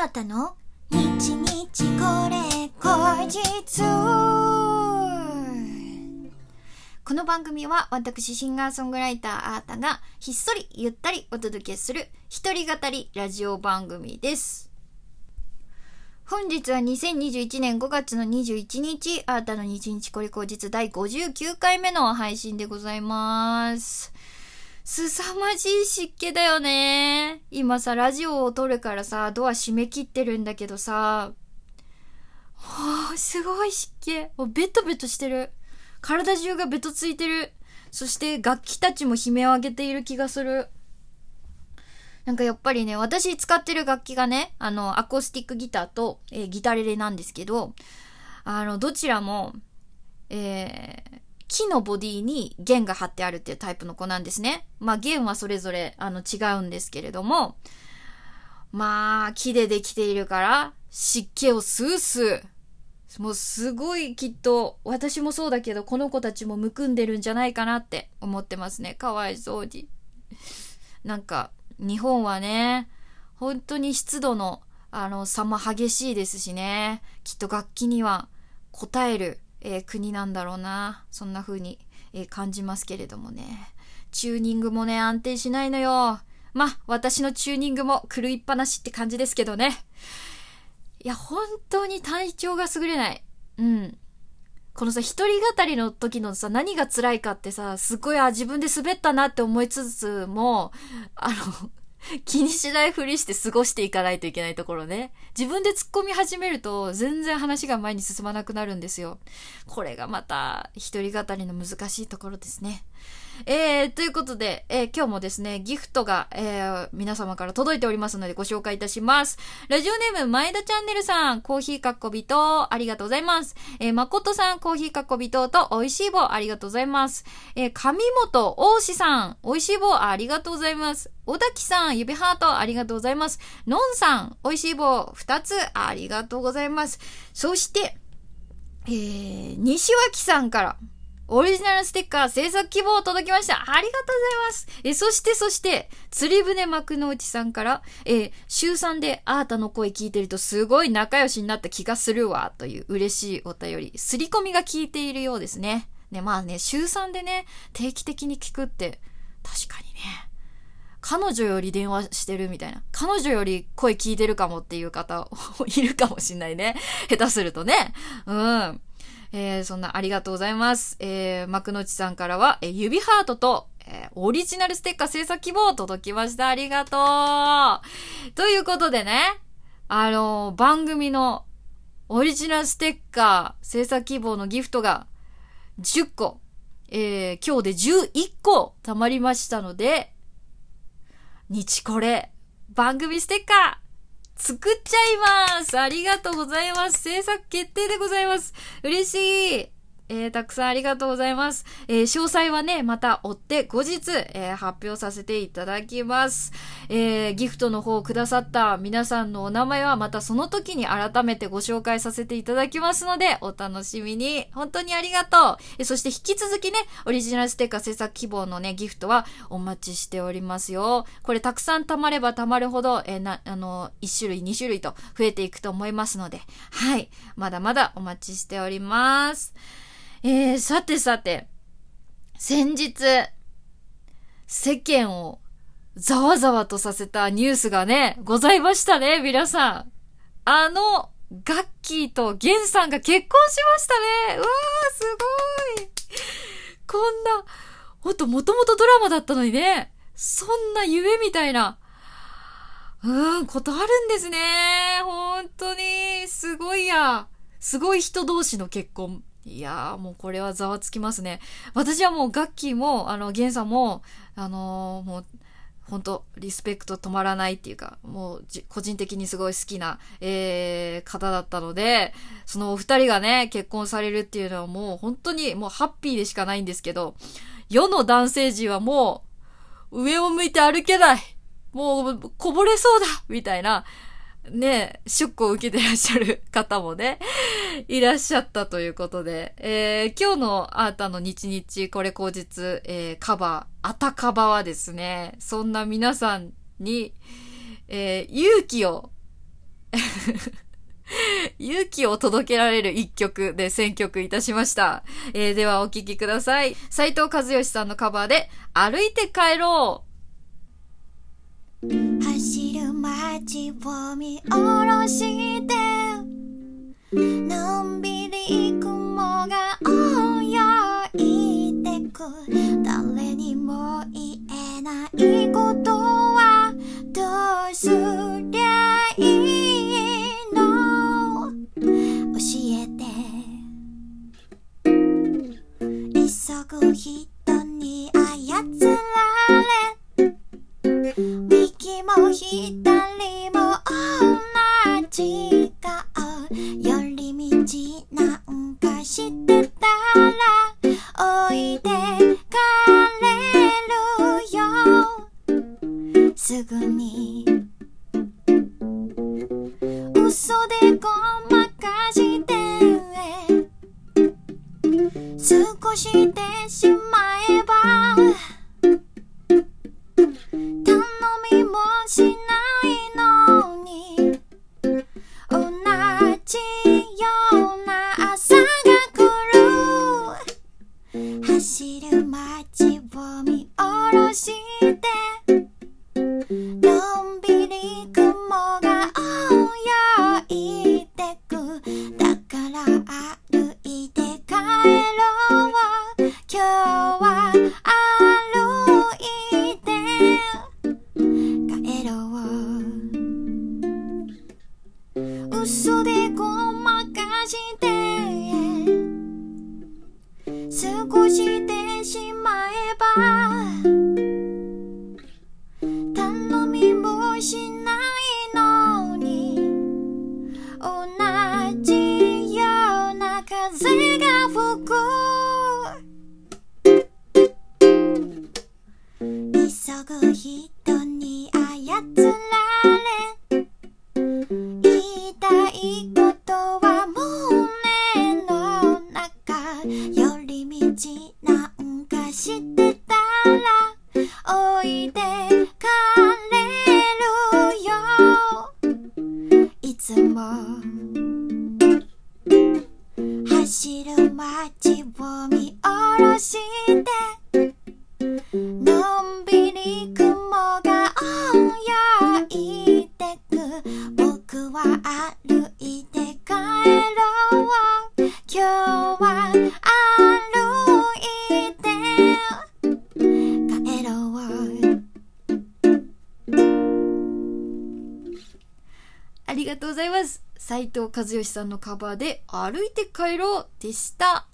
あーたの日日これ後日この番組は私シンガーソングライターあーたがひっそりゆったりお届けする一人語りラジオ番組です。本日は2021年5月の21日、あーたの日日これ後日第59回目の配信でございます。すさまじい湿気だよね。今さ、ラジオを撮るからさ、ドア閉め切ってるんだけどさ、はあ、すごい湿気。もうベトベトしてる。体中がベトついてる。そして楽器たちも悲鳴を上げている気がする。なんかやっぱりね、私使ってる楽器がね、あの、アコースティックギターと、えーギタレレなんですけど、あの、どちらも、えー木のボディに弦が張ってあるっていうタイプの子なんですね。まあ弦はそれぞれあの違うんですけれども、まあ木でできているから湿気をスースー。もうすごいきっと私もそうだけどこの子たちもむくんでるんじゃないかなって思ってますね。かわいそうに。なんか日本はね、本当に湿度のあの差も激しいですしね。きっと楽器には応えるえー国なんだろうな。そんな風に、えー感じますけれどもね。チューニングもね、安定しないのよ。ま、私のチューニングも狂いっぱなしって感じですけどね。いや、本当に体調が優れない。うん。このさ、一人語りの時のさ、何が辛いかってさ、すごい、あ、自分で滑ったなって思いつつも、あの、気にしないふりして過ごしていかないといけないところね。自分で突っ込み始めると全然話が前に進まなくなるんですよ。これがまた一人語りの難しいところですね。えー、ということで、えー今日もですね、ギフトが、えー皆様から届いておりますのでご紹介いたします。ラジオネーム、前田チャンネルさん、コーヒーかっこびと、ありがとうございます。えー、誠さん、コーヒーかっこびとと、美味しい棒、ありがとうございます。えー、上本大志さん、美味しい棒、ありがとうございます。小滝さん、指ハート、ありがとうございます。のんさん、美味しい棒、二つ、ありがとうございます。そして、えー、西脇さんから、オリジナルステッカー制作希望届きました。ありがとうございます。え、そして、そして、釣り船幕の内さんから、え週3であーたの声聞いてるとすごい仲良しになった気がするわ、という嬉しいお便り。すり込みが効いているようですね。ね、まあね、週3でね、定期的に聞くって、確かにね。彼女より電話してるみたいな。彼女より声聞いてるかもっていう方 いるかもしんないね。下手するとね。うん。えー、そんなありがとうございます。えー、幕の内さんからは、えー指ハートと、えーオリジナルステッカー制作希望届きました。ありがとう。ということでね、あのー番組のオリジナルステッカー制作希望のギフトが10個、えー、今日で11個貯まりましたので、日これ、番組ステッカー、作っちゃいます。ありがとうございます。制作決定でございます。嬉しい。えー、たくさんありがとうございます。えー、詳細はね、また追って後日、えー発表させていただきます。え、ギフトの方をくださった皆さんのお名前はまたその時に改めてご紹介させていただきますので、お楽しみに。本当にありがとう。えそして引き続きね、オリジナルステッカー制作希望のね、ギフトはお待ちしておりますよ。これたくさん貯まれば貯まるほど、えな、あの、1種類、2種類と増えていくと思いますので、はい。まだまだお待ちしております。えー、さてさて、先日、世間をざわざわとさせたニュースがね、ございましたね、皆さん。あの、ガッキーとゲンさんが結婚しましたね。うわー、すごい。こんな、ほんともともとドラマだったのにね、そんな夢みたいな、うーん、ことあるんですね。本当に、すごいや。すごい人同士の結婚。いやー、もうこれはざわつきますね。私はもうガッキーも、あの、ゲンさんも、あのーもう、本当リスペクト止まらないっていうか、もう、個人的にすごい好きな、えー、方だったので、そのお二人がね、結婚されるっていうのはもう本当にもうハッピーでしかないんですけど、世の男性陣はもう、上を向いて歩けないもう、こぼれそうだみたいな、ね、ショックを受けてらっしゃる方もね、いらっしゃったということで、えー今日のアータの日々これ後日、えーカバー、あたカバはですね、そんな皆さんに、えー勇気を 勇気を届けられる一曲で選曲いたしました。えー、ではお聴きください。斉藤和義さんのカバーで歩いて帰ろう。街を見下ろしてのんびり雲が泳いでく誰にも言えないことはどうすりゃいいの？教えて。急ぐ人に操られ。右も左嘘でごまかして少しでしまなのんびり雲が泳いでく僕は歩いて帰ろう今日は歩いて帰ろうありがとうございます。斉藤和義さんのカバーで歩いて帰ろうでした。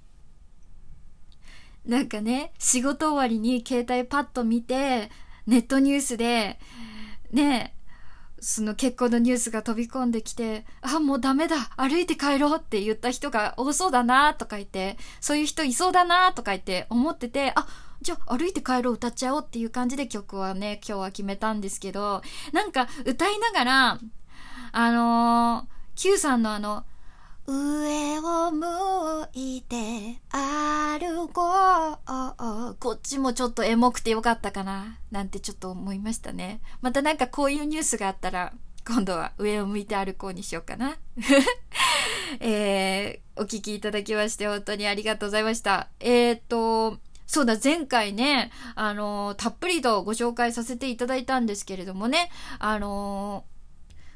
なんかね、仕事終わりに携帯パッと見て、ネットニュースで、ね、その結婚のニュースが飛び込んできて、あ、もうダメだ歩いて帰ろうって言った人が多そうだなとか言って、そういう人いそうだなとか言って思ってて、あ、じゃあ歩いて帰ろう歌っちゃおうっていう感じで曲はね、今日は決めたんですけど、なんか歌いながら、あのー、Q さんのあの、上を向いて歩こうこっちもちょっとエモくてよかったかななんてちょっと思いましたね。またなんかこういうニュースがあったら今度は上を向いて歩こうにしようかな。えー、お聞きいただきまして本当にありがとうございました。えー、っと、そうだ、前回ね、あの、たっぷりとご紹介させていただいたんですけれどもね、あの、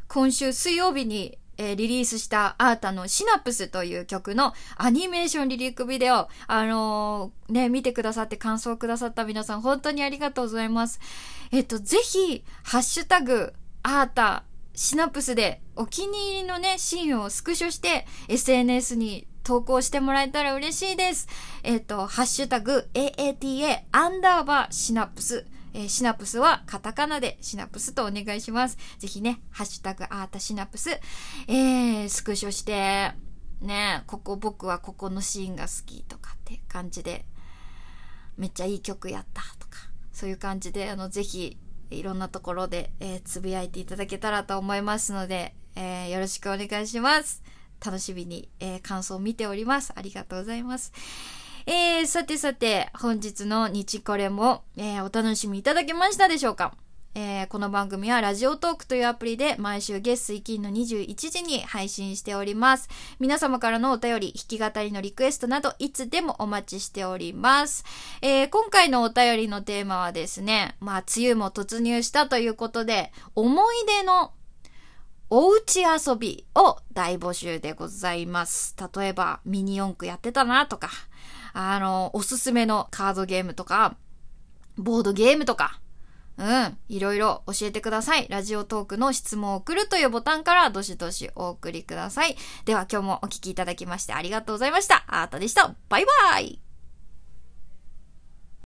今週水曜日にえー、リリースしたアータのシナプスという曲のアニメーションリリックビデオ、あのー、ね、見てくださって感想をくださった皆さん本当にありがとうございます。えっと、ぜひ、ハッシュタグ、アータ、シナプスでお気に入りのね、シーンをスクショして SNS に投稿してもらえたら嬉しいです。えっと、ハッシュタグ、AATA アンダーバーシナプス。えー、シナプスはカタカナでシナプスとお願いします。ぜひね、ハッシュタグアータシナプス、えー、スクショして、ね、ここ僕はここのシーンが好きとかって感じで、めっちゃいい曲やったとか、そういう感じで、あの、ぜひ、いろんなところで、えー、つぶやいていただけたらと思いますので、えー、よろしくお願いします。楽しみに、えー、感想を見ております。ありがとうございます。えー、さてさて、本日の日これも、えー、お楽しみいただけましたでしょうか？えーこの番組はラジオトークというアプリで毎週月水金の21時に配信しております。皆様からのお便り、弾き語りのリクエストなど、いつでもお待ちしております。えー今回のお便りのテーマはですね、まあ、梅雨も突入したということで、思い出のおうち遊びを大募集でございます。例えば、ミニ四駆やってたなとか、あの、おすすめのカードゲームとか、ボードゲームとか、うん、いろいろ教えてください。ラジオトークの質問を送るというボタンからどしどしお送りください。では今日もお聴きいただきましてありがとうございました。あーたでした。バイバイ